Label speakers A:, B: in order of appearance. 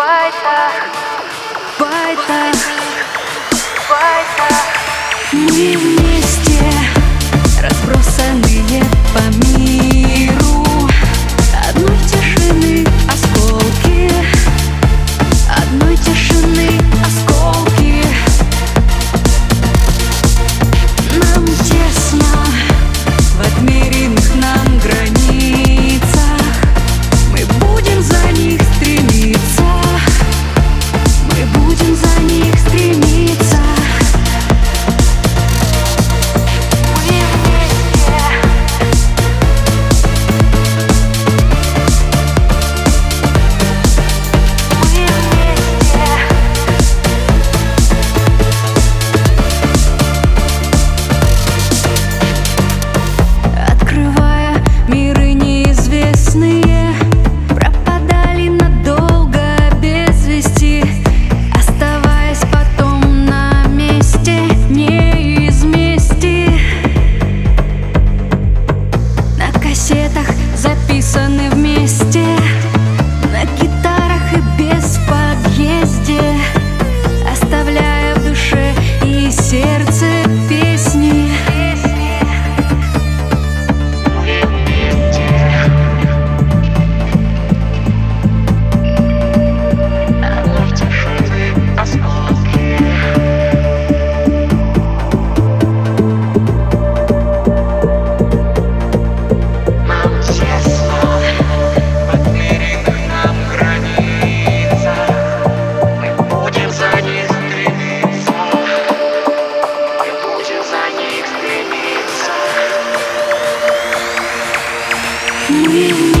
A: weiter, weiter. weiter. you.